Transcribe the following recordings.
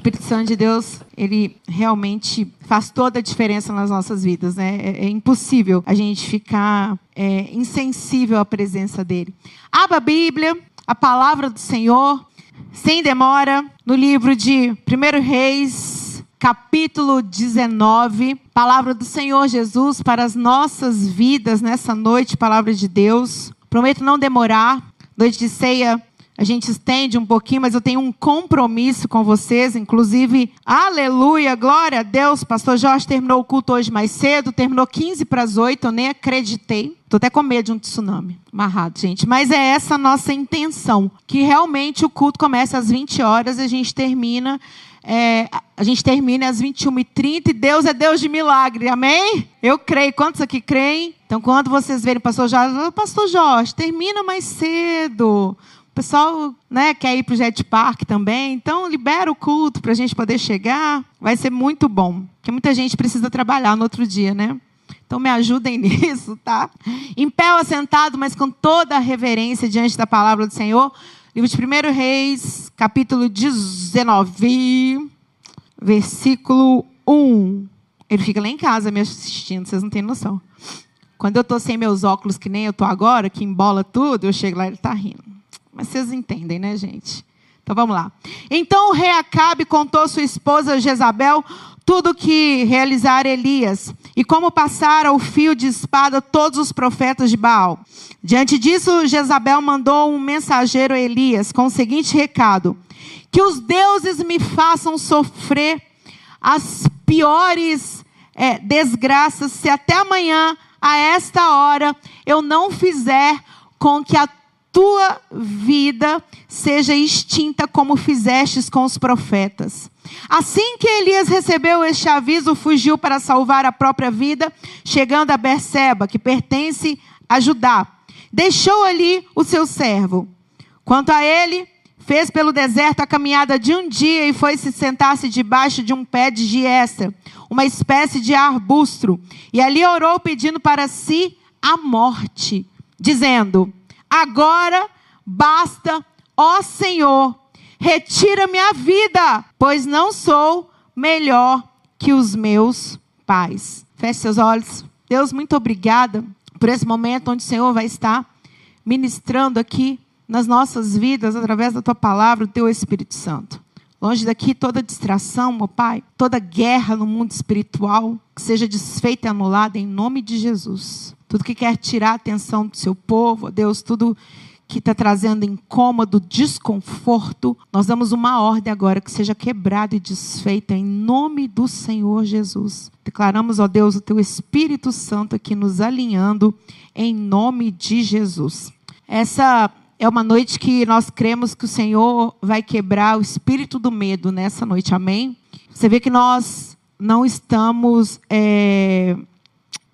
Espírito Santo de Deus, ele realmente faz toda a diferença nas nossas vidas, né? É, é impossível a gente ficar é, insensível à presença dele. Abra a Bíblia, a palavra do Senhor, sem demora, no livro de 1 Reis, capítulo 19, palavra do Senhor Jesus para as nossas vidas nessa noite, palavra de Deus. Prometo não demorar. Noite de ceia a gente estende um pouquinho, mas eu tenho um compromisso com vocês, inclusive, aleluia, glória a Deus. Pastor Jorge terminou o culto hoje mais cedo, terminou 15 para as 8, eu nem acreditei. Estou até com medo de um tsunami amarrado, gente. Mas é essa nossa intenção, que realmente o culto começa às 20 horas e a gente termina é, a gente termina às 21h30 e Deus é Deus de milagre, amém? Eu creio. Quantos aqui creem? Então, quando vocês verem o pastor Jorge, pastor Jorge, termina mais cedo. O pessoal né, quer ir para o Jet Park também, então libera o culto para a gente poder chegar. Vai ser muito bom, porque muita gente precisa trabalhar no outro dia, né? Então me ajudem nisso, tá? Em pé ou assentado, mas com toda a reverência diante da palavra do Senhor. Livro de 1 Reis, capítulo 19, versículo 1. Ele fica lá em casa me assistindo, vocês não têm noção. Quando eu estou sem meus óculos, que nem eu estou agora, que embola tudo, eu chego lá e ele está rindo. Mas vocês entendem, né, gente? Então vamos lá. Então o rei Acabe contou sua esposa Jezabel tudo que realizara Elias e como passara o fio de espada todos os profetas de Baal. Diante disso, Jezabel mandou um mensageiro a Elias com o seguinte recado: Que os deuses me façam sofrer as piores é, desgraças se até amanhã, a esta hora, eu não fizer com que a tua vida seja extinta como fizestes com os profetas. Assim que Elias recebeu este aviso, fugiu para salvar a própria vida, chegando a Berseba, que pertence a Judá. Deixou ali o seu servo. Quanto a ele, fez pelo deserto a caminhada de um dia e foi se sentar-se debaixo de um pé de giesta, uma espécie de arbusto, e ali orou pedindo para si a morte, dizendo: Agora basta, ó Senhor, retira minha vida, pois não sou melhor que os meus pais. Feche seus olhos. Deus, muito obrigada por esse momento onde o Senhor vai estar ministrando aqui nas nossas vidas através da tua palavra, o teu Espírito Santo. Longe daqui toda distração, meu Pai, toda guerra no mundo espiritual, que seja desfeita e anulada em nome de Jesus. Tudo que quer tirar a atenção do seu povo, Deus, tudo que está trazendo incômodo, desconforto, nós damos uma ordem agora que seja quebrada e desfeita em nome do Senhor Jesus. Declaramos, ó Deus, o teu Espírito Santo aqui nos alinhando em nome de Jesus. Essa é uma noite que nós cremos que o Senhor vai quebrar o espírito do medo nessa noite, amém? Você vê que nós não estamos é,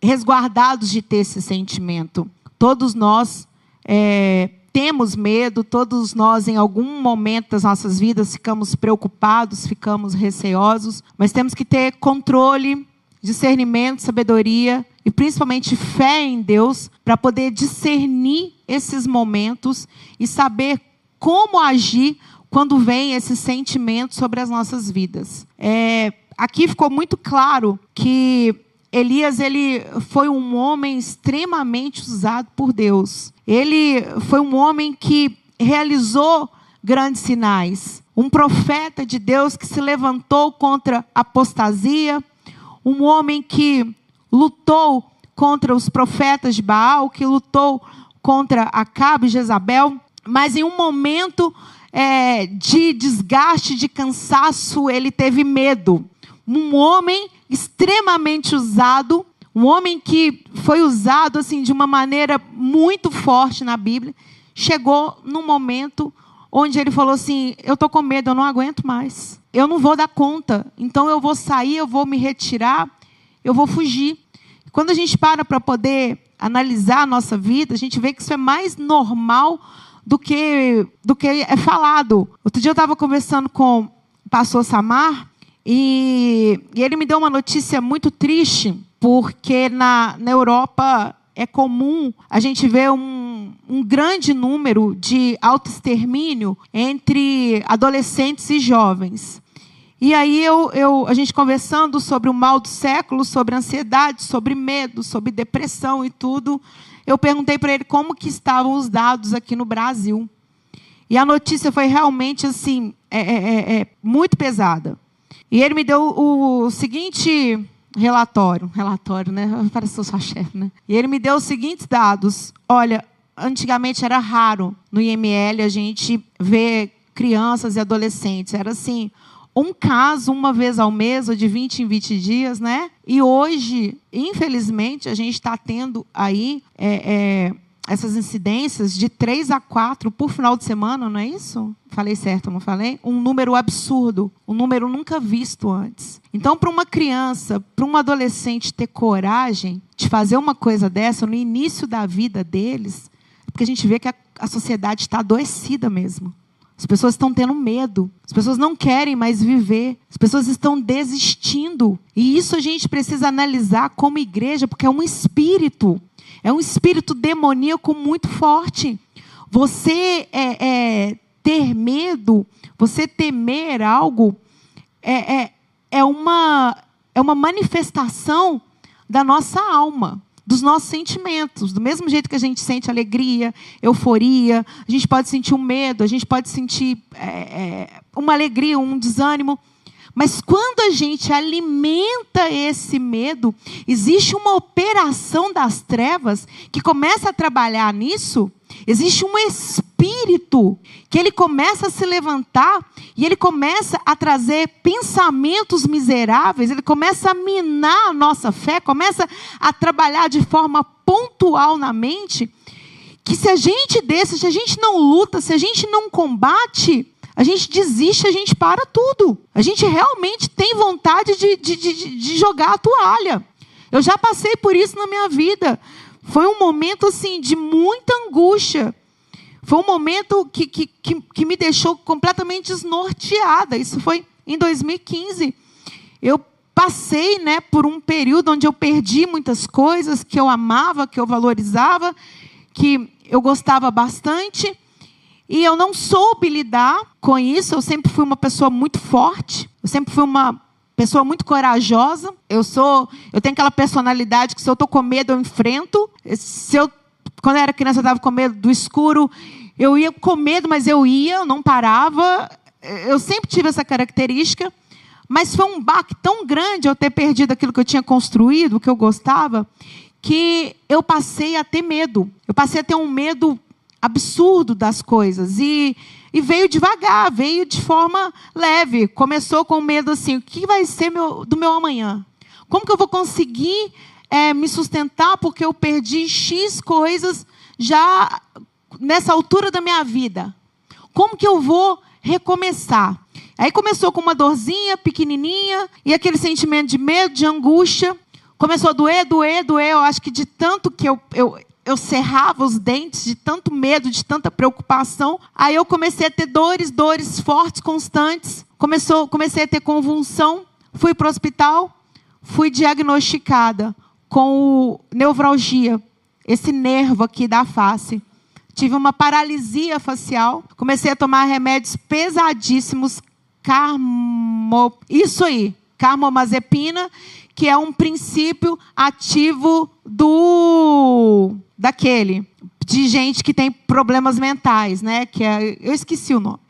resguardados de ter esse sentimento. Todos nós é, temos medo, todos nós, em algum momento das nossas vidas, ficamos preocupados, ficamos receosos, mas temos que ter controle, discernimento, sabedoria e principalmente fé em Deus para poder discernir esses momentos e saber como agir quando vem esse sentimento sobre as nossas vidas. É, aqui ficou muito claro que Elias ele foi um homem extremamente usado por Deus. Ele foi um homem que realizou grandes sinais. Um profeta de Deus que se levantou contra a apostasia, um homem que lutou contra os profetas de Baal, que lutou contra Acabe e Jezabel, mas em um momento é, de desgaste, de cansaço, ele teve medo. Um homem extremamente usado, um homem que foi usado assim de uma maneira muito forte na Bíblia, chegou num momento onde ele falou assim: Eu estou com medo, eu não aguento mais. Eu não vou dar conta. Então eu vou sair, eu vou me retirar, eu vou fugir. Quando a gente para para poder analisar a nossa vida, a gente vê que isso é mais normal do que, do que é falado. Outro dia eu estava conversando com o pastor Samar e, e, ele me deu uma notícia muito triste, porque na, na Europa é comum a gente ver um, um grande número de autoextermínio entre adolescentes e jovens. E aí eu, eu, a gente conversando sobre o mal do século, sobre ansiedade, sobre medo, sobre depressão e tudo, eu perguntei para ele como que estavam os dados aqui no Brasil. E a notícia foi realmente assim, é, é, é, é muito pesada. E ele me deu o, seguinte relatório, relatório, né? Parece que eu sou chefe, né? E ele me deu os seguintes dados. Olha, antigamente era raro no IML a gente ver crianças e adolescentes. Era assim, um caso uma vez ao mês, ou de 20 em 20 dias, né? E hoje, infelizmente, a gente está tendo aí é, é, essas incidências de três a quatro por final de semana, não é isso? Falei certo, não falei? Um número absurdo, um número nunca visto antes. Então, para uma criança, para um adolescente ter coragem de fazer uma coisa dessa no início da vida deles, é porque a gente vê que a, a sociedade está adoecida mesmo. As pessoas estão tendo medo. As pessoas não querem mais viver. As pessoas estão desistindo. E isso a gente precisa analisar como igreja, porque é um espírito. É um espírito demoníaco muito forte. Você é, é, ter medo, você temer algo, é, é, é, uma, é uma manifestação da nossa alma dos nossos sentimentos. Do mesmo jeito que a gente sente alegria, euforia, a gente pode sentir um medo, a gente pode sentir é, é, uma alegria, um desânimo. Mas quando a gente alimenta esse medo, existe uma operação das trevas que começa a trabalhar nisso. Existe um espírito que ele começa a se levantar e ele começa a trazer pensamentos miseráveis, ele começa a minar a nossa fé, começa a trabalhar de forma pontual na mente, que se a gente desse, se a gente não luta, se a gente não combate, a gente desiste, a gente para tudo. A gente realmente tem vontade de, de, de, de jogar a toalha. Eu já passei por isso na minha vida. Foi um momento assim de muita angústia. Foi um momento que, que, que, que me deixou completamente desnorteada. Isso foi em 2015. Eu passei né, por um período onde eu perdi muitas coisas que eu amava, que eu valorizava, que eu gostava bastante. E eu não soube lidar com isso. Eu sempre fui uma pessoa muito forte. Eu sempre fui uma pessoa muito corajosa. Eu sou, eu tenho aquela personalidade que se eu estou com medo eu enfrento. Se eu quando eu era criança, eu estava com medo do escuro. Eu ia com medo, mas eu ia, eu não parava. Eu sempre tive essa característica. Mas foi um baque tão grande eu ter perdido aquilo que eu tinha construído, que eu gostava, que eu passei a ter medo. Eu passei a ter um medo absurdo das coisas. E, e veio devagar, veio de forma leve. Começou com medo assim: o que vai ser meu, do meu amanhã? Como que eu vou conseguir é, me sustentar porque eu perdi X coisas já nessa altura da minha vida. Como que eu vou recomeçar? Aí começou com uma dorzinha pequenininha e aquele sentimento de medo, de angústia. Começou a doer, doer, doer. Eu acho que de tanto que eu, eu, eu cerrava os dentes, de tanto medo, de tanta preocupação. Aí eu comecei a ter dores, dores fortes, constantes. Começou, comecei a ter convulsão. Fui para o hospital, fui diagnosticada com neuralgia, esse nervo aqui da face. Tive uma paralisia facial, comecei a tomar remédios pesadíssimos, carmo, isso aí, carmomazepina, que é um princípio ativo do daquele de gente que tem problemas mentais, né? Que é, eu esqueci o nome,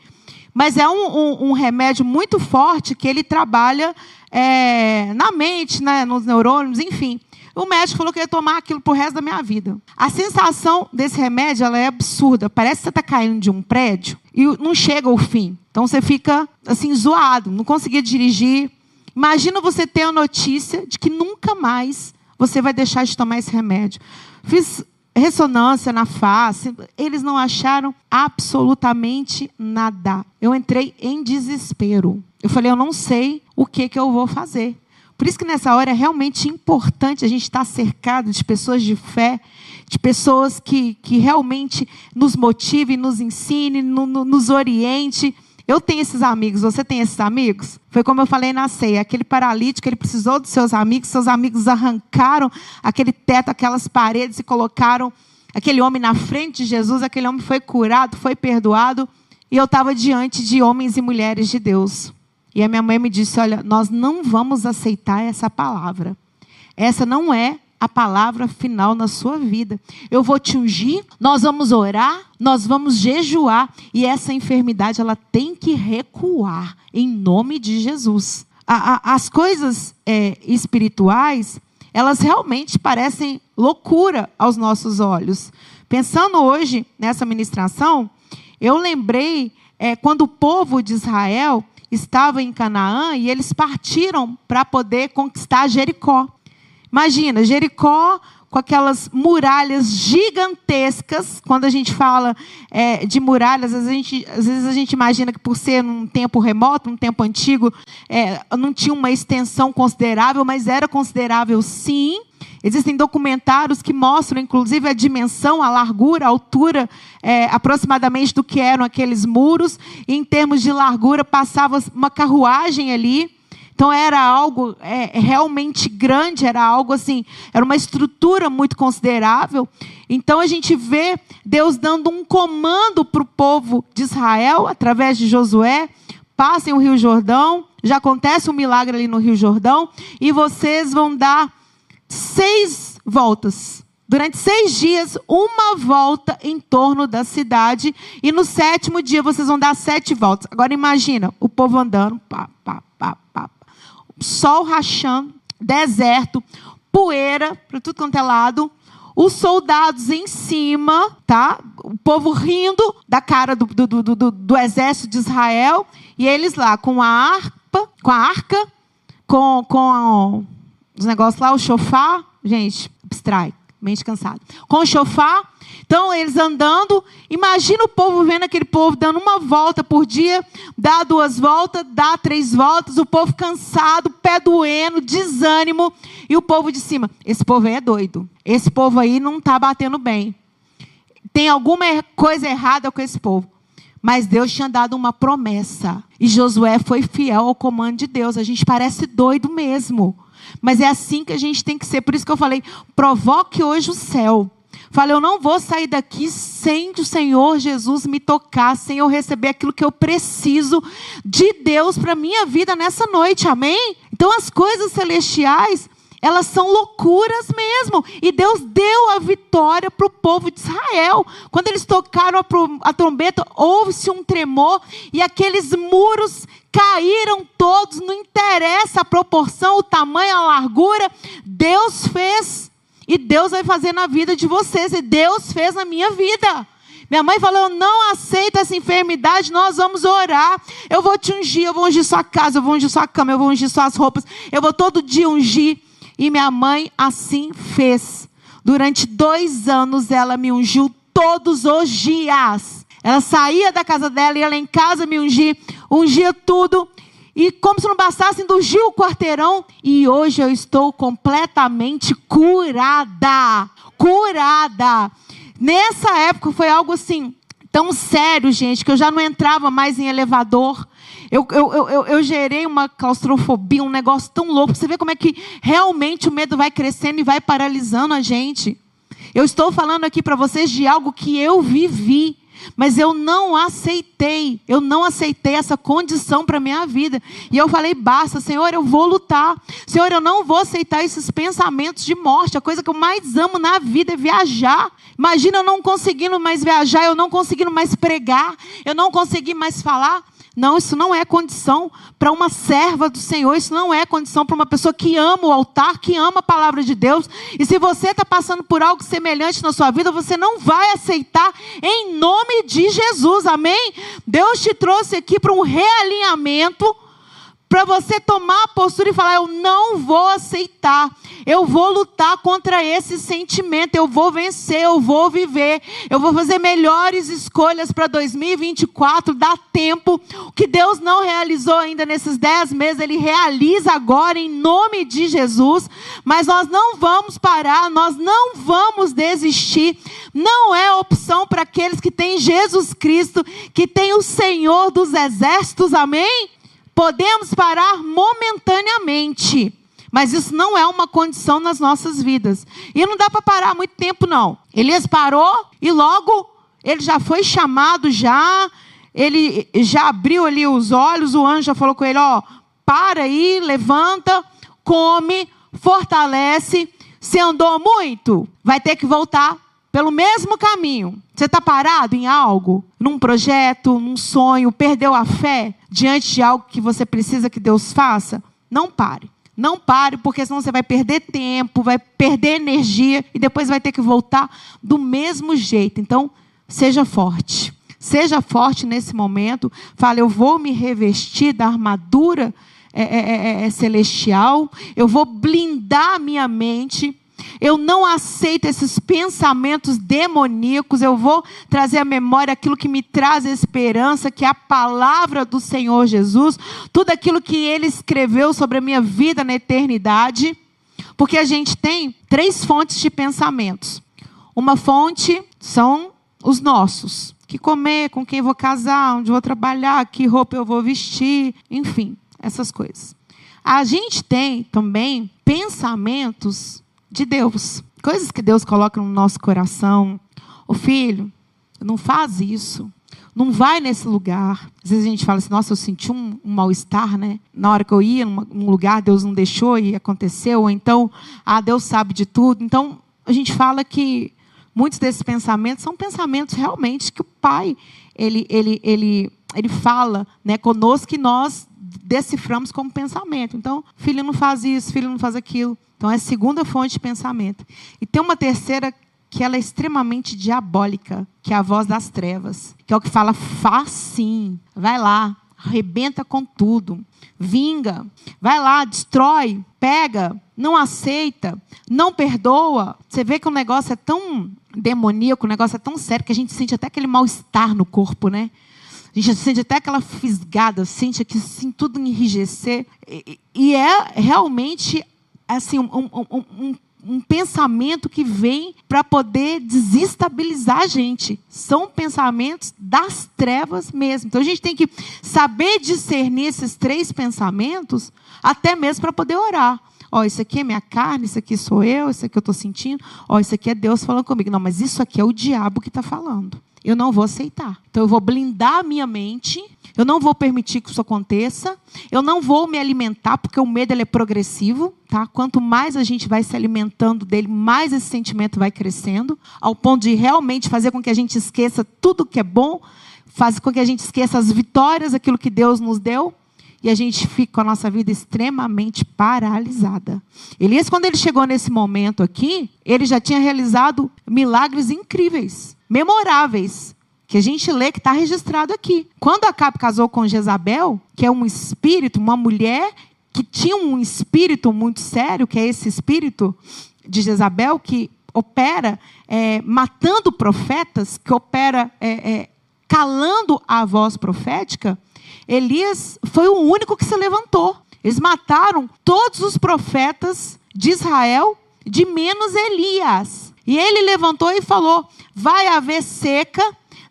mas é um, um, um remédio muito forte que ele trabalha é, na mente, né, nos neurônios, enfim. O médico falou que ia tomar aquilo pro resto da minha vida. A sensação desse remédio ela é absurda. Parece que você está caindo de um prédio e não chega ao fim. Então você fica assim zoado, não conseguia dirigir. Imagina você ter a notícia de que nunca mais você vai deixar de tomar esse remédio. Fiz ressonância na face, eles não acharam absolutamente nada. Eu entrei em desespero. Eu falei, eu não sei o que, que eu vou fazer. Por isso que nessa hora é realmente importante a gente estar cercado de pessoas de fé, de pessoas que, que realmente nos motivem, nos ensinem, no, no, nos oriente. Eu tenho esses amigos, você tem esses amigos? Foi como eu falei na ceia, aquele paralítico, ele precisou dos seus amigos, seus amigos arrancaram aquele teto, aquelas paredes e colocaram aquele homem na frente de Jesus, aquele homem foi curado, foi perdoado, e eu estava diante de homens e mulheres de Deus. E a minha mãe me disse: Olha, nós não vamos aceitar essa palavra. Essa não é a palavra final na sua vida. Eu vou te ungir, nós vamos orar, nós vamos jejuar e essa enfermidade ela tem que recuar em nome de Jesus. A, a, as coisas é, espirituais elas realmente parecem loucura aos nossos olhos. Pensando hoje nessa ministração, eu lembrei é, quando o povo de Israel estava em Canaã e eles partiram para poder conquistar Jericó. Imagina, Jericó com aquelas muralhas gigantescas. Quando a gente fala é, de muralhas, às vezes, a gente, às vezes a gente imagina que por ser num tempo remoto, num tempo antigo, é, não tinha uma extensão considerável, mas era considerável sim. Existem documentários que mostram, inclusive, a dimensão, a largura, a altura, é, aproximadamente do que eram aqueles muros. E, em termos de largura, passava uma carruagem ali. Então era algo é, realmente grande, era algo assim, era uma estrutura muito considerável. Então a gente vê Deus dando um comando para o povo de Israel, através de Josué: passem o Rio Jordão, já acontece um milagre ali no Rio Jordão, e vocês vão dar seis voltas. Durante seis dias, uma volta em torno da cidade. E no sétimo dia, vocês vão dar sete voltas. Agora imagina, o povo andando, pá, pá, sol rachando, deserto, poeira para tudo quanto é lado, os soldados em cima, tá? O povo rindo da cara do, do, do, do, do exército de Israel, e eles lá com a harpa, com a arca, com, com os negócios lá, o chofar, gente, abstrai, mente cansada. Com o chofar, então, eles andando, imagina o povo vendo aquele povo dando uma volta por dia, dá duas voltas, dá três voltas, o povo cansado, pé doendo, desânimo, e o povo de cima. Esse povo aí é doido. Esse povo aí não está batendo bem. Tem alguma coisa errada com esse povo. Mas Deus tinha dado uma promessa. E Josué foi fiel ao comando de Deus. A gente parece doido mesmo. Mas é assim que a gente tem que ser. Por isso que eu falei: provoque hoje o céu. Fala, eu não vou sair daqui sem o Senhor Jesus me tocar, sem eu receber aquilo que eu preciso de Deus para minha vida nessa noite. Amém? Então as coisas celestiais, elas são loucuras mesmo. E Deus deu a vitória para o povo de Israel. Quando eles tocaram a, trombeta, houve-se um tremor e aqueles muros caíram todos. Não interessa a proporção, o tamanho, a largura. Deus fez. E Deus vai fazer na vida de vocês. E Deus fez na minha vida. Minha mãe falou: Eu não aceito essa enfermidade, nós vamos orar. Eu vou te ungir, eu vou ungir sua casa, eu vou ungir sua cama, eu vou ungir suas roupas, eu vou todo dia ungir. E minha mãe assim fez. Durante dois anos ela me ungiu todos os dias. Ela saía da casa dela, ia lá em casa me ungir, ungia tudo. E como se não bastasse, indulgir o quarteirão. E hoje eu estou completamente curada. Curada. Nessa época foi algo assim, tão sério, gente, que eu já não entrava mais em elevador. Eu, eu, eu, eu, gerei uma claustrofobia, um negócio tão louco. Você vê como é que realmente o medo vai crescendo e vai paralisando a gente. Eu estou falando aqui para vocês de algo que eu vivi. Mas eu não aceitei, eu não aceitei essa condição para a minha vida. E eu falei: basta, Senhor, eu vou lutar. Senhor, eu não vou aceitar esses pensamentos de morte. A coisa que eu mais amo na vida é viajar. Imagina eu não conseguindo mais viajar, eu não conseguindo mais pregar, eu não consegui mais falar. Não, isso não é condição para uma serva do Senhor, isso não é condição para uma pessoa que ama o altar, que ama a palavra de Deus. E se você está passando por algo semelhante na sua vida, você não vai aceitar em nome de Jesus, amém? Deus te trouxe aqui para um realinhamento para você tomar a postura e falar: Eu não vou aceitar, eu vou lutar contra esse sentimento, eu vou vencer, eu vou viver, eu vou fazer melhores escolhas para 2024. Dá tempo. O que Deus não realizou ainda nesses dez meses, Ele realiza agora em nome de Jesus. Mas nós não vamos parar, nós não vamos desistir. Não é opção para aqueles que têm Jesus Cristo, que tem o Senhor dos exércitos, amém? Podemos parar momentaneamente, mas isso não é uma condição nas nossas vidas. E não dá para parar muito tempo, não. Elias parou e logo ele já foi chamado já. ele já abriu ali os olhos, o anjo já falou com ele: ó, para aí, levanta, come, fortalece. Se andou muito, vai ter que voltar pelo mesmo caminho. Você está parado em algo, num projeto, num sonho, perdeu a fé diante de algo que você precisa que Deus faça? Não pare. Não pare, porque senão você vai perder tempo, vai perder energia e depois vai ter que voltar do mesmo jeito. Então, seja forte. Seja forte nesse momento. Fale, eu vou me revestir da armadura é, é, é, celestial, eu vou blindar a minha mente eu não aceito esses pensamentos demoníacos. Eu vou trazer à memória aquilo que me traz esperança, que é a palavra do Senhor Jesus, tudo aquilo que ele escreveu sobre a minha vida na eternidade. Porque a gente tem três fontes de pensamentos. Uma fonte são os nossos. Que comer, com quem vou casar, onde vou trabalhar, que roupa eu vou vestir, enfim, essas coisas. A gente tem também pensamentos de Deus. Coisas que Deus coloca no nosso coração. O filho, não faz isso. Não vai nesse lugar. Às vezes a gente fala assim, nossa, eu senti um, um mal-estar, né? Na hora que eu ia num lugar, Deus não deixou e aconteceu. Ou então, ah, Deus sabe de tudo. Então, a gente fala que muitos desses pensamentos são pensamentos realmente que o Pai, ele, ele, ele, ele fala né, conosco que nós deciframos como pensamento. Então, filho não faz isso, filho não faz aquilo. Então, é a segunda fonte de pensamento. E tem uma terceira que ela é extremamente diabólica, que é a voz das trevas, que é o que fala, faz sim, vai lá, arrebenta com tudo, vinga, vai lá, destrói, pega, não aceita, não perdoa. Você vê que o negócio é tão demoníaco, o negócio é tão sério que a gente sente até aquele mal-estar no corpo, né? A gente sente até aquela fisgada, sente aqui assim, tudo enrijecer. E, e é realmente assim, um, um, um, um pensamento que vem para poder desestabilizar a gente. São pensamentos das trevas mesmo. Então a gente tem que saber discernir esses três pensamentos, até mesmo para poder orar. Ó, oh, isso aqui é minha carne, isso aqui sou eu, isso aqui eu estou sentindo. Ó, oh, isso aqui é Deus falando comigo. Não, mas isso aqui é o diabo que está falando. Eu não vou aceitar. Então eu vou blindar a minha mente eu não vou permitir que isso aconteça. Eu não vou me alimentar, porque o medo ele é progressivo. Tá? Quanto mais a gente vai se alimentando dele, mais esse sentimento vai crescendo, ao ponto de realmente fazer com que a gente esqueça tudo que é bom, fazer com que a gente esqueça as vitórias, aquilo que Deus nos deu, e a gente fica com a nossa vida extremamente paralisada. Elias, quando ele chegou nesse momento aqui, ele já tinha realizado milagres incríveis, memoráveis que a gente lê que está registrado aqui. Quando Acabe casou com Jezabel, que é um espírito, uma mulher que tinha um espírito muito sério, que é esse espírito de Jezabel, que opera é, matando profetas, que opera é, é, calando a voz profética, Elias foi o único que se levantou. Eles mataram todos os profetas de Israel, de menos Elias. E ele levantou e falou: vai haver seca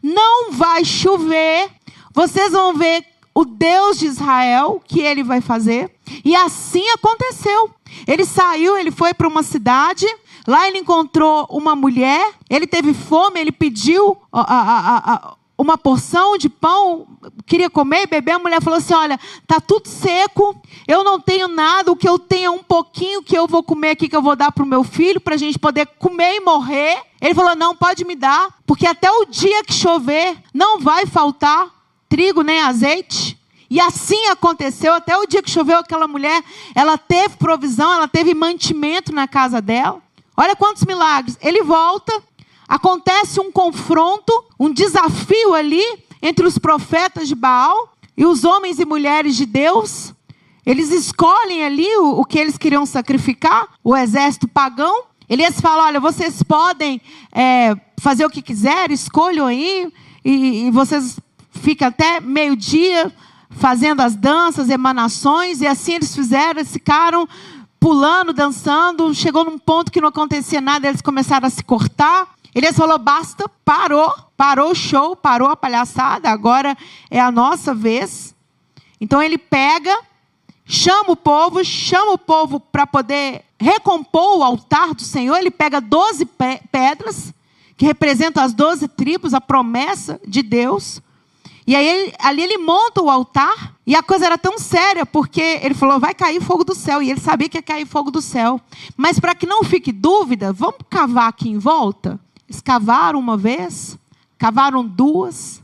não vai chover. Vocês vão ver o Deus de Israel, que ele vai fazer. E assim aconteceu. Ele saiu, ele foi para uma cidade. Lá ele encontrou uma mulher. Ele teve fome, ele pediu a, a, a, uma porção de pão, queria comer e beber. A mulher falou assim: Olha, tá tudo seco, eu não tenho nada, o que eu tenho é um pouquinho que eu vou comer aqui, que eu vou dar para o meu filho, para a gente poder comer e morrer. Ele falou: Não, pode me dar, porque até o dia que chover não vai faltar trigo nem azeite. E assim aconteceu, até o dia que choveu, aquela mulher, ela teve provisão, ela teve mantimento na casa dela. Olha quantos milagres. Ele volta, acontece um confronto, um desafio ali entre os profetas de Baal e os homens e mulheres de Deus. Eles escolhem ali o, o que eles queriam sacrificar, o exército pagão. Elias fala: olha, vocês podem é, fazer o que quiserem, escolham aí, e, e vocês ficam até meio-dia fazendo as danças, emanações, e assim eles fizeram, eles ficaram pulando, dançando, chegou num ponto que não acontecia nada, eles começaram a se cortar. Elias falou: basta, parou, parou o show, parou a palhaçada, agora é a nossa vez. Então ele pega, chama o povo, chama o povo para poder recompor o altar do Senhor. Ele pega 12 pedras, que representam as 12 tribos, a promessa de Deus. E aí ali ele monta o altar e a coisa era tão séria porque ele falou vai cair fogo do céu e ele sabia que ia cair fogo do céu. Mas para que não fique dúvida, vamos cavar aqui em volta. Eles cavaram uma vez, cavaram duas,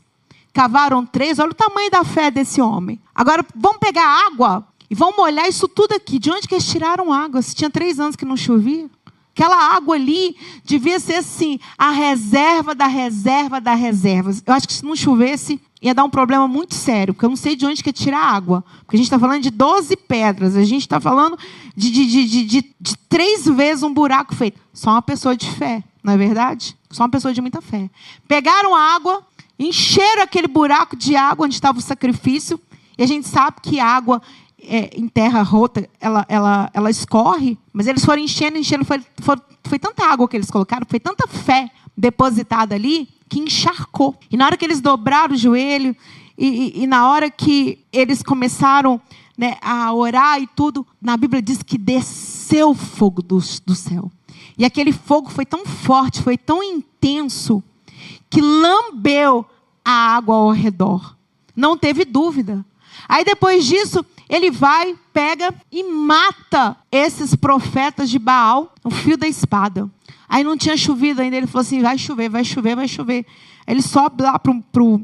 cavaram três. Olha o tamanho da fé desse homem. Agora vamos pegar água e vamos molhar isso tudo aqui. De onde que eles tiraram água? Se tinha três anos que não chovia. Aquela água ali devia ser assim, a reserva da reserva da reserva. Eu acho que se não chovesse, ia dar um problema muito sério, porque eu não sei de onde que tirar água. Porque a gente está falando de 12 pedras, a gente está falando de, de, de, de três vezes um buraco feito. Só uma pessoa de fé, não é verdade? Só uma pessoa de muita fé. Pegaram água, encheram aquele buraco de água onde estava o sacrifício, e a gente sabe que água é, em terra rota, ela, ela, ela escorre, mas eles foram enchendo, enchendo, foi, foi, foi tanta água que eles colocaram, foi tanta fé depositada ali, que encharcou. E na hora que eles dobraram o joelho, e, e, e na hora que eles começaram né, a orar e tudo, na Bíblia diz que desceu fogo do, do céu. E aquele fogo foi tão forte, foi tão intenso, que lambeu a água ao redor. Não teve dúvida. Aí depois disso, ele vai, pega e mata esses profetas de Baal, o fio da espada. Aí não tinha chovido ainda, ele falou assim: vai chover, vai chover, vai chover. Ele sobe lá para o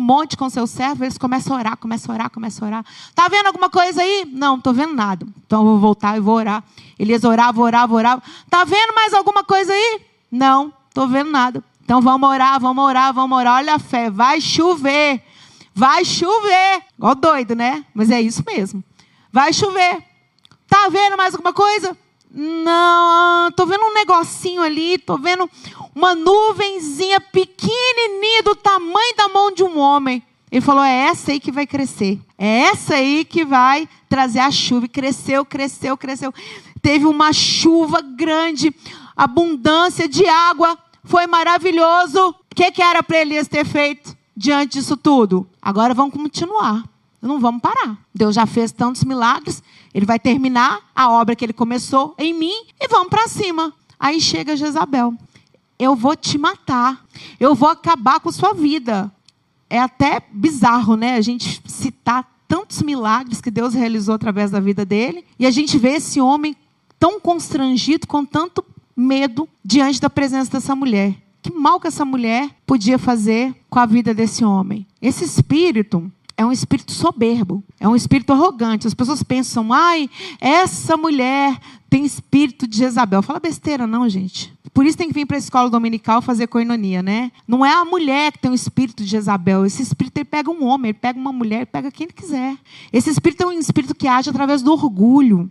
monte com seu servo, eles começam a orar, começam a orar, começam a orar. Está vendo alguma coisa aí? Não, estou vendo nada. Então eu vou voltar e vou orar. Elias orava, orava, orava. Está vendo mais alguma coisa aí? Não, estou vendo nada. Então vamos orar, vamos orar, vamos orar. Olha a fé, vai chover. Vai chover. Ó doido, né? Mas é isso mesmo. Vai chover. Tá vendo mais alguma coisa? Não, tô vendo um negocinho ali, tô vendo uma nuvenzinha pequenininha do tamanho da mão de um homem. Ele falou: é essa aí que vai crescer. É essa aí que vai trazer a chuva. E cresceu, cresceu, cresceu. Teve uma chuva grande, abundância de água. Foi maravilhoso. O que, que era para Elias ter feito? diante disso tudo. Agora vamos continuar. Não vamos parar. Deus já fez tantos milagres, ele vai terminar a obra que ele começou em mim e vamos para cima. Aí chega Jezabel. Eu vou te matar. Eu vou acabar com sua vida. É até bizarro, né? A gente citar tantos milagres que Deus realizou através da vida dele e a gente vê esse homem tão constrangido, com tanto medo diante da presença dessa mulher. Que mal que essa mulher podia fazer com a vida desse homem? Esse espírito é um espírito soberbo, é um espírito arrogante. As pessoas pensam, ai, essa mulher tem espírito de Jezabel. Fala besteira, não, gente. Por isso tem que vir para a escola dominical fazer coinonia, né? Não é a mulher que tem o espírito de Jezabel. Esse espírito ele pega um homem, ele pega uma mulher, ele pega quem ele quiser. Esse espírito é um espírito que age através do orgulho,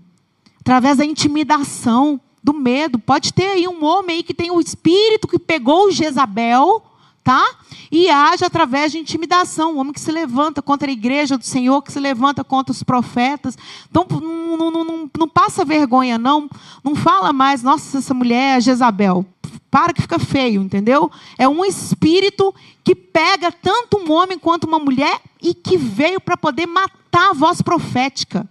através da intimidação do medo. Pode ter aí um homem aí que tem o espírito que pegou Jezabel, tá? E age através de intimidação. Um homem que se levanta contra a igreja do Senhor, que se levanta contra os profetas. Então, não, não, não, não passa vergonha, não. Não fala mais, nossa, essa mulher é Jezabel. Para que fica feio, entendeu? É um espírito que pega tanto um homem quanto uma mulher e que veio para poder matar a voz profética.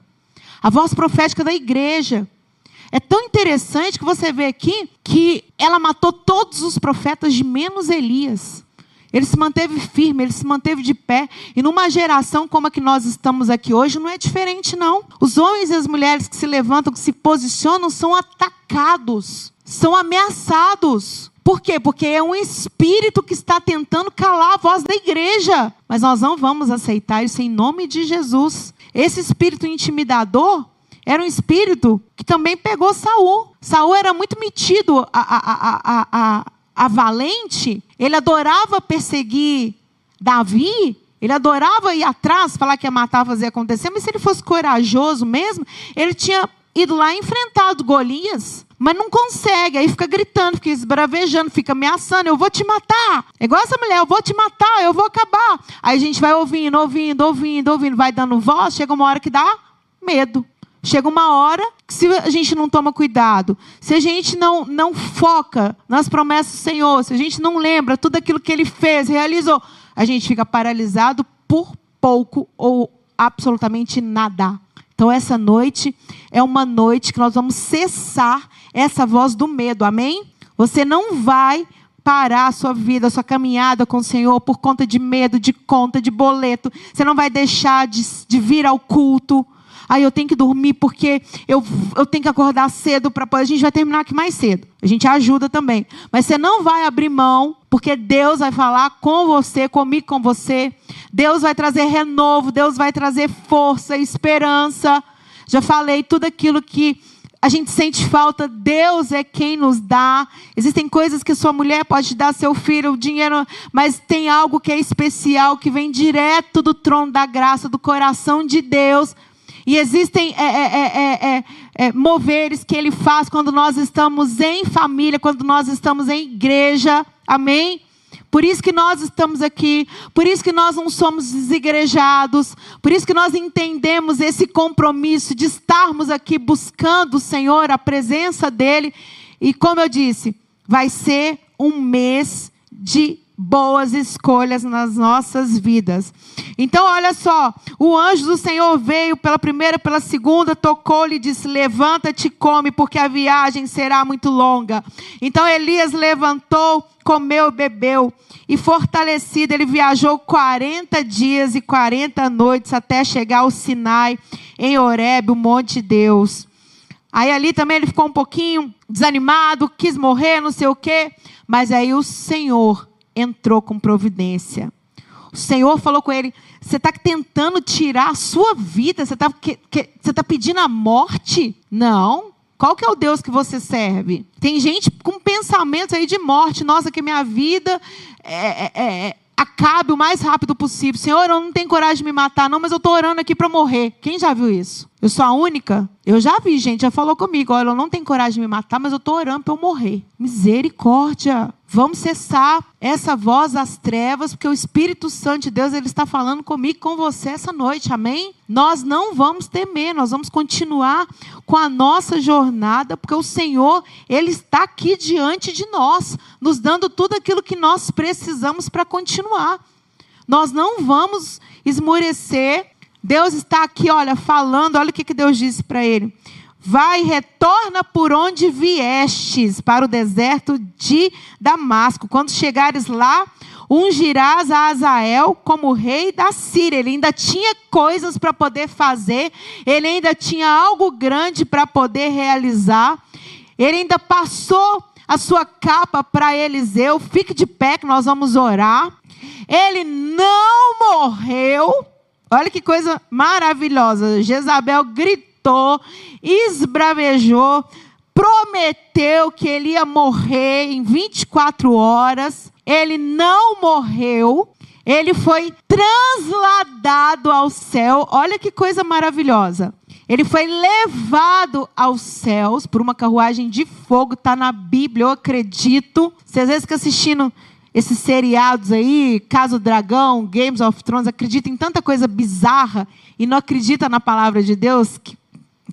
A voz profética da igreja. É tão interessante que você vê aqui que ela matou todos os profetas de menos Elias. Ele se manteve firme, ele se manteve de pé. E numa geração como a que nós estamos aqui hoje, não é diferente, não. Os homens e as mulheres que se levantam, que se posicionam, são atacados, são ameaçados. Por quê? Porque é um espírito que está tentando calar a voz da igreja. Mas nós não vamos aceitar isso em nome de Jesus. Esse espírito intimidador era um espírito que também pegou Saul. Saul era muito metido a, a, a, a, valente. Ele adorava perseguir Davi. Ele adorava ir atrás, falar que ia matar, fazer acontecer. Mas se ele fosse corajoso mesmo, ele tinha ido lá enfrentado Golias. Mas não consegue, aí fica gritando, fica esbravejando, fica ameaçando: eu vou te matar. É igual essa mulher: eu vou te matar, eu vou acabar. Aí a gente vai ouvindo, ouvindo, ouvindo, ouvindo, vai dando voz, chega uma hora que dá medo. Chega uma hora que se a gente não toma cuidado, se a gente não, não foca nas promessas do Senhor, se a gente não lembra tudo aquilo que Ele fez, realizou, a gente fica paralisado por pouco ou absolutamente nada. Então essa noite é uma noite que nós vamos cessar essa voz do medo, amém? Você não vai parar a sua vida, a sua caminhada com o Senhor por conta de medo, de conta, de boleto. Você não vai deixar de, de vir ao culto. Aí eu tenho que dormir porque eu, eu tenho que acordar cedo para A gente vai terminar aqui mais cedo. A gente ajuda também. Mas você não vai abrir mão, porque Deus vai falar com você, comigo, com você. Deus vai trazer renovo, Deus vai trazer força, esperança. Já falei tudo aquilo que a gente sente falta, Deus é quem nos dá. Existem coisas que sua mulher pode dar, seu filho, o dinheiro, mas tem algo que é especial, que vem direto do trono da graça, do coração de Deus. E existem é, é, é, moveres que Ele faz quando nós estamos em família, quando nós estamos em igreja. Amém? Por isso que nós estamos aqui, por isso que nós não somos desigrejados, por isso que nós entendemos esse compromisso de estarmos aqui buscando o Senhor, a presença dEle. E como eu disse, vai ser um mês de boas escolhas nas nossas vidas. Então, olha só, o anjo do Senhor veio pela primeira, pela segunda, tocou-lhe e disse: Levanta-te come, porque a viagem será muito longa. Então Elias levantou, comeu, bebeu, e fortalecido, ele viajou 40 dias e 40 noites até chegar ao Sinai, em Horeb, o monte de Deus. Aí ali também ele ficou um pouquinho desanimado, quis morrer, não sei o quê. Mas aí o Senhor entrou com providência. O Senhor falou com ele: Você está tentando tirar a sua vida? Você está tá pedindo a morte? Não. Qual que é o Deus que você serve? Tem gente com pensamentos aí de morte. Nossa, que minha vida é, é, é acabe o mais rápido possível. Senhor, eu não tenho coragem de me matar, não, mas eu estou orando aqui para morrer. Quem já viu isso? Eu sou a única? Eu já vi, gente, já falou comigo. Olha, eu não tenho coragem de me matar, mas eu estou orando para eu morrer. Misericórdia. Vamos cessar essa voz das trevas, porque o Espírito Santo de Deus ele está falando comigo, com você essa noite, amém? Nós não vamos temer, nós vamos continuar com a nossa jornada, porque o Senhor ele está aqui diante de nós, nos dando tudo aquilo que nós precisamos para continuar. Nós não vamos esmorecer. Deus está aqui, olha, falando, olha o que, que Deus disse para ele. Vai, retorna por onde viestes, para o deserto de Damasco. Quando chegares lá, ungirás a Azael como rei da Síria. Ele ainda tinha coisas para poder fazer, ele ainda tinha algo grande para poder realizar. Ele ainda passou a sua capa para Eliseu. Fique de pé que nós vamos orar. Ele não morreu. Olha que coisa maravilhosa. Jezabel gritou gritou, esbravejou, prometeu que ele ia morrer em 24 horas. Ele não morreu. Ele foi transladado ao céu. Olha que coisa maravilhosa. Ele foi levado aos céus por uma carruagem de fogo, está na Bíblia, eu acredito. Você às vezes fica assistindo esses seriados aí, Caso Dragão, Games of Thrones, acredita em tanta coisa bizarra e não acredita na palavra de Deus, que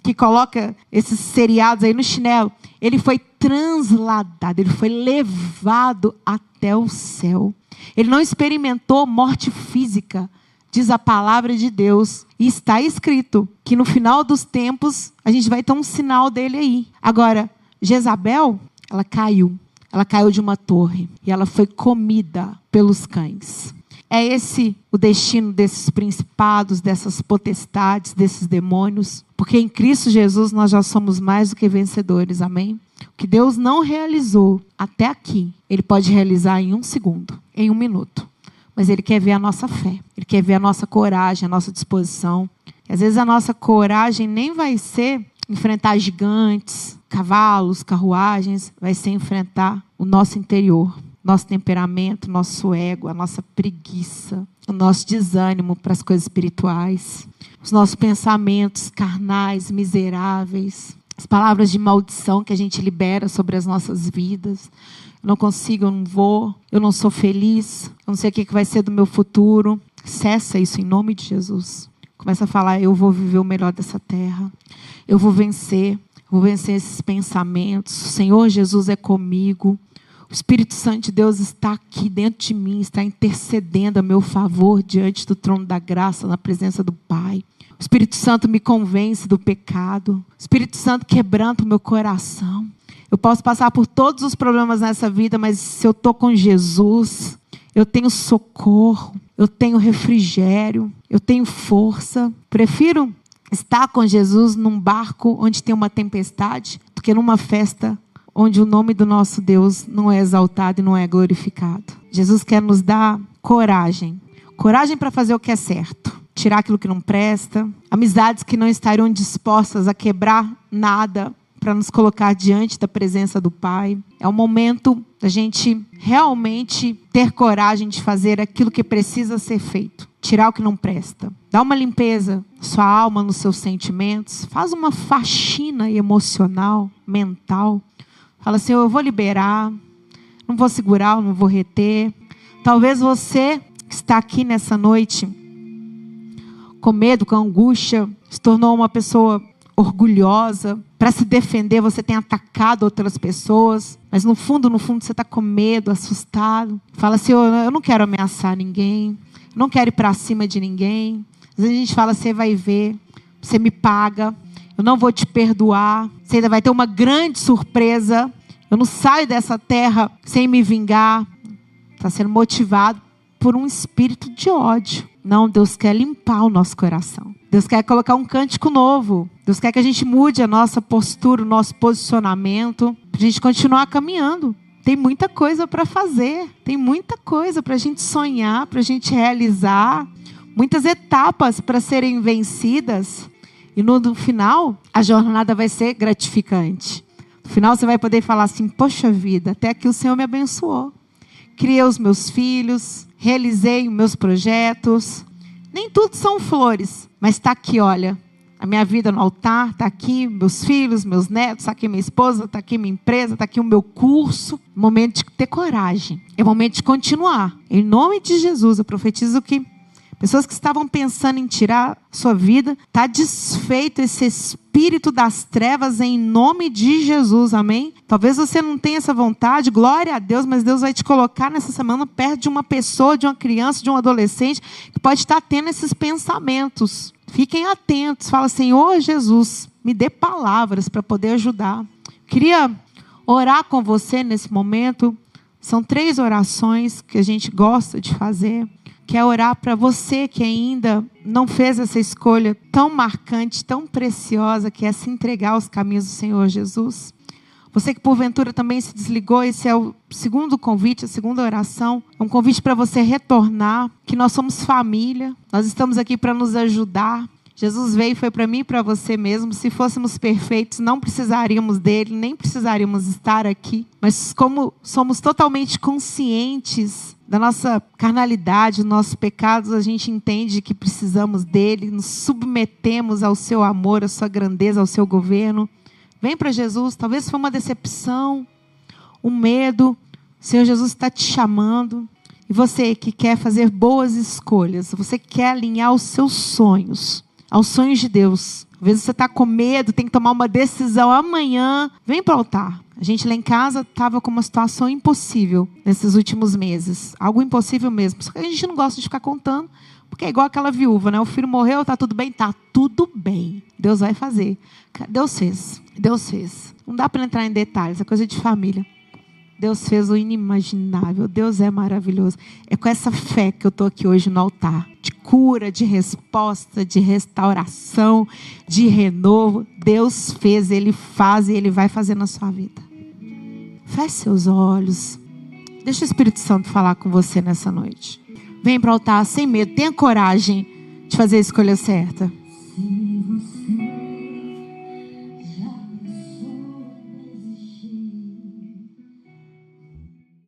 que coloca esses seriados aí no chinelo, ele foi transladado, ele foi levado até o céu. Ele não experimentou morte física, diz a palavra de Deus. E está escrito que no final dos tempos a gente vai ter um sinal dele aí. Agora, Jezabel, ela caiu. Ela caiu de uma torre e ela foi comida pelos cães. É esse o destino desses principados, dessas potestades, desses demônios? Porque em Cristo Jesus nós já somos mais do que vencedores, amém? O que Deus não realizou até aqui, Ele pode realizar em um segundo, em um minuto. Mas Ele quer ver a nossa fé, Ele quer ver a nossa coragem, a nossa disposição. E às vezes a nossa coragem nem vai ser enfrentar gigantes, cavalos, carruagens, vai ser enfrentar o nosso interior nosso temperamento, nosso ego, a nossa preguiça, o nosso desânimo para as coisas espirituais, os nossos pensamentos carnais, miseráveis, as palavras de maldição que a gente libera sobre as nossas vidas. Eu não consigo, eu não vou, eu não sou feliz, eu não sei o que vai ser do meu futuro. Cessa isso em nome de Jesus. Começa a falar: eu vou viver o melhor dessa terra, eu vou vencer, vou vencer esses pensamentos. O Senhor Jesus é comigo. O Espírito Santo de Deus está aqui dentro de mim, está intercedendo a meu favor diante do trono da graça, na presença do Pai. O Espírito Santo me convence do pecado. O Espírito Santo quebranta o meu coração. Eu posso passar por todos os problemas nessa vida, mas se eu estou com Jesus, eu tenho socorro, eu tenho refrigério, eu tenho força. Prefiro estar com Jesus num barco onde tem uma tempestade do que numa festa onde o nome do nosso Deus não é exaltado e não é glorificado. Jesus quer nos dar coragem coragem para fazer o que é certo, tirar aquilo que não presta, amizades que não estariam dispostas a quebrar nada para nos colocar diante da presença do Pai. É o momento da gente realmente ter coragem de fazer aquilo que precisa ser feito. Tirar o que não presta. Dá uma limpeza na sua alma, nos seus sentimentos. Faz uma faxina emocional, mental. Fala assim: eu vou liberar, não vou segurar, não vou reter. Talvez você que está aqui nessa noite com medo, com angústia, se tornou uma pessoa orgulhosa. Para se defender, você tem atacado outras pessoas, mas no fundo, no fundo, você está com medo, assustado. Fala assim: eu não quero ameaçar ninguém, não quero ir para cima de ninguém. Às vezes a gente fala: você vai ver, você me paga, eu não vou te perdoar, você ainda vai ter uma grande surpresa. Eu não saio dessa terra sem me vingar. Está sendo motivado por um espírito de ódio. Não, Deus quer limpar o nosso coração. Deus quer colocar um cântico novo. Deus quer que a gente mude a nossa postura, o nosso posicionamento, para a gente continuar caminhando. Tem muita coisa para fazer, tem muita coisa para a gente sonhar, para a gente realizar, muitas etapas para serem vencidas. E no, final, a jornada vai ser gratificante. No final, você vai poder falar assim: Poxa vida, até aqui o Senhor me abençoou. Criei os meus filhos, realizei meus projetos. Nem tudo são flores, mas está aqui, olha. A minha vida no altar, está aqui meus filhos, meus netos, está aqui minha esposa, está aqui minha empresa, está aqui o meu curso. Momento de ter coragem. É momento de continuar. Em nome de Jesus, eu profetizo que Pessoas que estavam pensando em tirar sua vida, está desfeito esse espírito das trevas em nome de Jesus, amém? Talvez você não tenha essa vontade, glória a Deus, mas Deus vai te colocar nessa semana perto de uma pessoa, de uma criança, de um adolescente que pode estar tendo esses pensamentos. Fiquem atentos, fala, Senhor Jesus, me dê palavras para poder ajudar. Queria orar com você nesse momento. São três orações que a gente gosta de fazer quer orar para você que ainda não fez essa escolha tão marcante, tão preciosa, que é se entregar aos caminhos do Senhor Jesus. Você que porventura também se desligou, esse é o segundo convite, a segunda oração. É um convite para você retornar, que nós somos família, nós estamos aqui para nos ajudar. Jesus veio foi para mim e para você mesmo. Se fôssemos perfeitos, não precisaríamos dele, nem precisaríamos estar aqui. Mas como somos totalmente conscientes da nossa carnalidade, dos nossos pecados, a gente entende que precisamos dele, nos submetemos ao seu amor, à sua grandeza, ao seu governo. Vem para Jesus, talvez foi uma decepção, um medo. O Senhor Jesus está te chamando. E você que quer fazer boas escolhas, você que quer alinhar os seus sonhos aos sonhos de Deus. Às vezes você está com medo, tem que tomar uma decisão amanhã. Vem para o altar. A gente lá em casa estava com uma situação impossível nesses últimos meses. Algo impossível mesmo. Só que a gente não gosta de ficar contando, porque é igual aquela viúva, né? O filho morreu, tá tudo bem? Tá tudo bem. Deus vai fazer. Deus fez. Deus fez. Não dá para entrar em detalhes, é coisa de família. Deus fez o inimaginável. Deus é maravilhoso. É com essa fé que eu estou aqui hoje no altar cura, de resposta, de restauração, de renovo. Deus fez, Ele faz e Ele vai fazer na sua vida. Feche seus olhos. Deixa o Espírito Santo falar com você nessa noite. Vem para o altar sem medo. Tenha coragem de fazer a escolha certa. Sim.